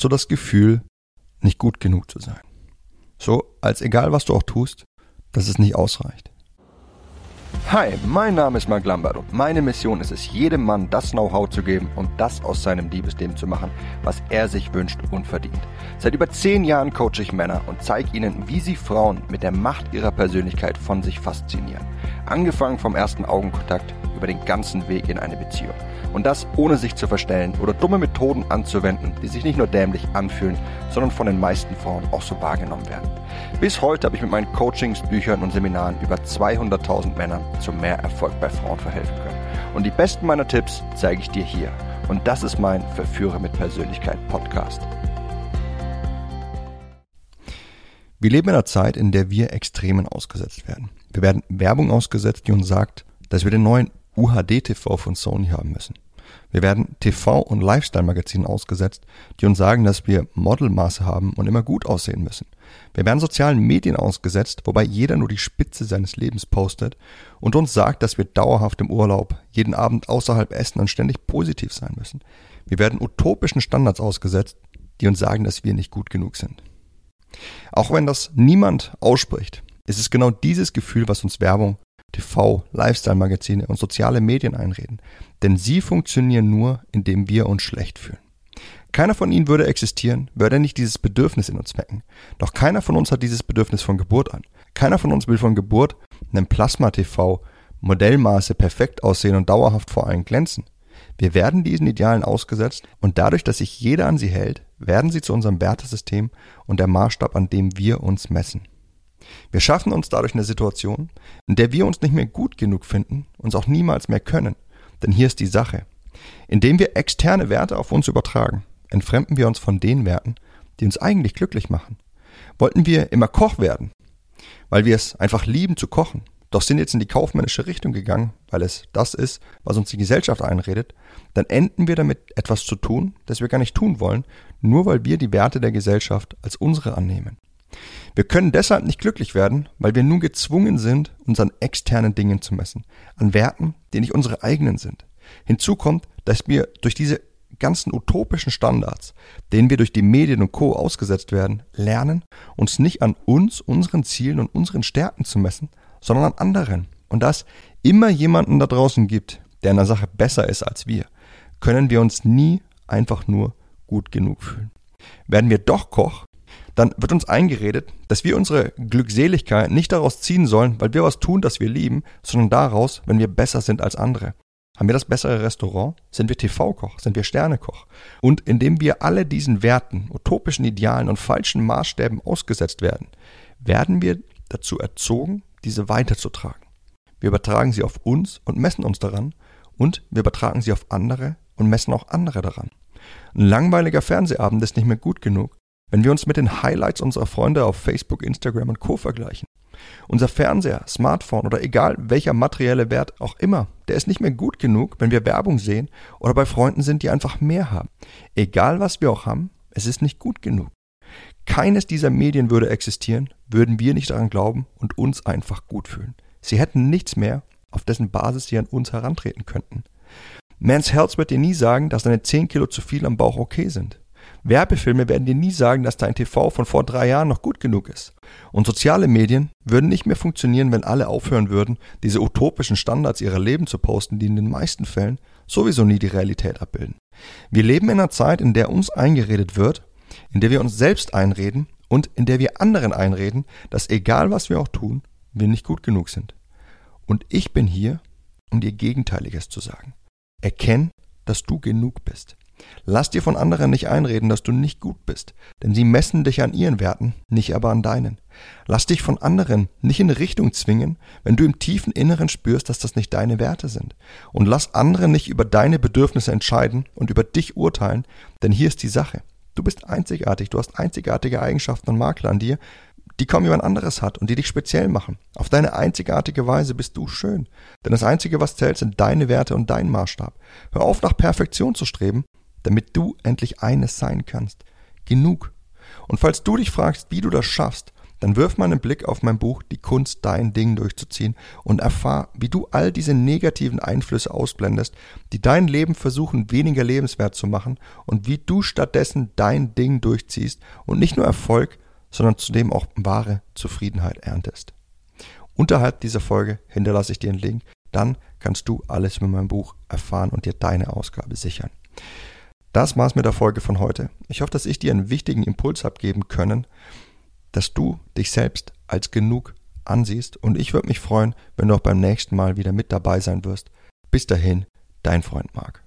hast du das Gefühl, nicht gut genug zu sein. So, als egal was du auch tust, dass es nicht ausreicht. Hi, mein Name ist Mark Lambert und meine Mission ist es, jedem Mann das Know-how zu geben und das aus seinem Liebesleben zu machen, was er sich wünscht und verdient. Seit über zehn Jahren coache ich Männer und zeige ihnen, wie sie Frauen mit der Macht ihrer Persönlichkeit von sich faszinieren. Angefangen vom ersten Augenkontakt über den ganzen Weg in eine Beziehung. Und das ohne sich zu verstellen oder dumme Methoden anzuwenden, die sich nicht nur dämlich anfühlen, sondern von den meisten Frauen auch so wahrgenommen werden. Bis heute habe ich mit meinen Coachings, Büchern und Seminaren über 200.000 Männern zu mehr Erfolg bei Frauen verhelfen können. Und die besten meiner Tipps zeige ich dir hier. Und das ist mein Verführer mit Persönlichkeit Podcast. Wir leben in einer Zeit, in der wir Extremen ausgesetzt werden. Wir werden Werbung ausgesetzt, die uns sagt, dass wir den neuen UHD-TV von Sony haben müssen. Wir werden TV- und Lifestyle-Magazinen ausgesetzt, die uns sagen, dass wir Modelmaße haben und immer gut aussehen müssen. Wir werden sozialen Medien ausgesetzt, wobei jeder nur die Spitze seines Lebens postet und uns sagt, dass wir dauerhaft im Urlaub, jeden Abend außerhalb essen und ständig positiv sein müssen. Wir werden utopischen Standards ausgesetzt, die uns sagen, dass wir nicht gut genug sind. Auch wenn das niemand ausspricht, ist es genau dieses Gefühl, was uns Werbung TV, Lifestyle-Magazine und soziale Medien einreden. Denn sie funktionieren nur, indem wir uns schlecht fühlen. Keiner von ihnen würde existieren, würde nicht dieses Bedürfnis in uns wecken. Doch keiner von uns hat dieses Bedürfnis von Geburt an. Keiner von uns will von Geburt einem Plasma-TV Modellmaße perfekt aussehen und dauerhaft vor allen glänzen. Wir werden diesen Idealen ausgesetzt und dadurch, dass sich jeder an sie hält, werden sie zu unserem Wertesystem und der Maßstab, an dem wir uns messen. Wir schaffen uns dadurch eine Situation, in der wir uns nicht mehr gut genug finden, uns auch niemals mehr können. Denn hier ist die Sache. Indem wir externe Werte auf uns übertragen, entfremden wir uns von den Werten, die uns eigentlich glücklich machen. Wollten wir immer Koch werden, weil wir es einfach lieben zu kochen, doch sind jetzt in die kaufmännische Richtung gegangen, weil es das ist, was uns die Gesellschaft einredet, dann enden wir damit etwas zu tun, das wir gar nicht tun wollen, nur weil wir die Werte der Gesellschaft als unsere annehmen. Wir können deshalb nicht glücklich werden, weil wir nun gezwungen sind, uns an externen Dingen zu messen, an Werten, die nicht unsere eigenen sind. Hinzu kommt, dass wir durch diese ganzen utopischen Standards, denen wir durch die Medien und Co. ausgesetzt werden, lernen, uns nicht an uns, unseren Zielen und unseren Stärken zu messen, sondern an anderen. Und da es immer jemanden da draußen gibt, der in der Sache besser ist als wir, können wir uns nie einfach nur gut genug fühlen. Werden wir doch Koch, dann wird uns eingeredet, dass wir unsere Glückseligkeit nicht daraus ziehen sollen, weil wir was tun, das wir lieben, sondern daraus, wenn wir besser sind als andere. Haben wir das bessere Restaurant? Sind wir TV-Koch? Sind wir Sternekoch? Und indem wir alle diesen Werten, utopischen Idealen und falschen Maßstäben ausgesetzt werden, werden wir dazu erzogen, diese weiterzutragen. Wir übertragen sie auf uns und messen uns daran und wir übertragen sie auf andere und messen auch andere daran. Ein langweiliger Fernsehabend ist nicht mehr gut genug, wenn wir uns mit den Highlights unserer Freunde auf Facebook, Instagram und Co vergleichen. Unser Fernseher, Smartphone oder egal welcher materielle Wert auch immer, der ist nicht mehr gut genug, wenn wir Werbung sehen oder bei Freunden sind, die einfach mehr haben. Egal was wir auch haben, es ist nicht gut genug. Keines dieser Medien würde existieren, würden wir nicht daran glauben und uns einfach gut fühlen. Sie hätten nichts mehr, auf dessen Basis sie an uns herantreten könnten. Mans Health wird dir nie sagen, dass deine 10 Kilo zu viel am Bauch okay sind. Werbefilme werden dir nie sagen, dass dein TV von vor drei Jahren noch gut genug ist. Und soziale Medien würden nicht mehr funktionieren, wenn alle aufhören würden, diese utopischen Standards ihrer Leben zu posten, die in den meisten Fällen sowieso nie die Realität abbilden. Wir leben in einer Zeit, in der uns eingeredet wird, in der wir uns selbst einreden und in der wir anderen einreden, dass egal was wir auch tun, wir nicht gut genug sind. Und ich bin hier, um dir Gegenteiliges zu sagen. Erkenn, dass du genug bist. Lass dir von anderen nicht einreden, dass du nicht gut bist, denn sie messen dich an ihren Werten, nicht aber an deinen. Lass dich von anderen nicht in Richtung zwingen, wenn du im tiefen Inneren spürst, dass das nicht deine Werte sind. Und lass andere nicht über deine Bedürfnisse entscheiden und über dich urteilen, denn hier ist die Sache. Du bist einzigartig, du hast einzigartige Eigenschaften und Makel an dir, die kaum jemand anderes hat und die dich speziell machen. Auf deine einzigartige Weise bist du schön. Denn das Einzige, was zählt, sind deine Werte und dein Maßstab. Hör auf, nach Perfektion zu streben damit du endlich eines sein kannst. Genug. Und falls du dich fragst, wie du das schaffst, dann wirf mal einen Blick auf mein Buch Die Kunst, dein Ding durchzuziehen und erfahr, wie du all diese negativen Einflüsse ausblendest, die dein Leben versuchen weniger lebenswert zu machen und wie du stattdessen dein Ding durchziehst und nicht nur Erfolg, sondern zudem auch wahre Zufriedenheit erntest. Unterhalb dieser Folge hinterlasse ich dir einen Link, dann kannst du alles mit meinem Buch erfahren und dir deine Ausgabe sichern. Das war's mit der Folge von heute. Ich hoffe, dass ich dir einen wichtigen Impuls habe geben können, dass du dich selbst als genug ansiehst und ich würde mich freuen, wenn du auch beim nächsten Mal wieder mit dabei sein wirst. Bis dahin, dein Freund Marc.